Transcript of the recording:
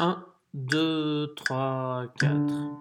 1, 2, 3, 4.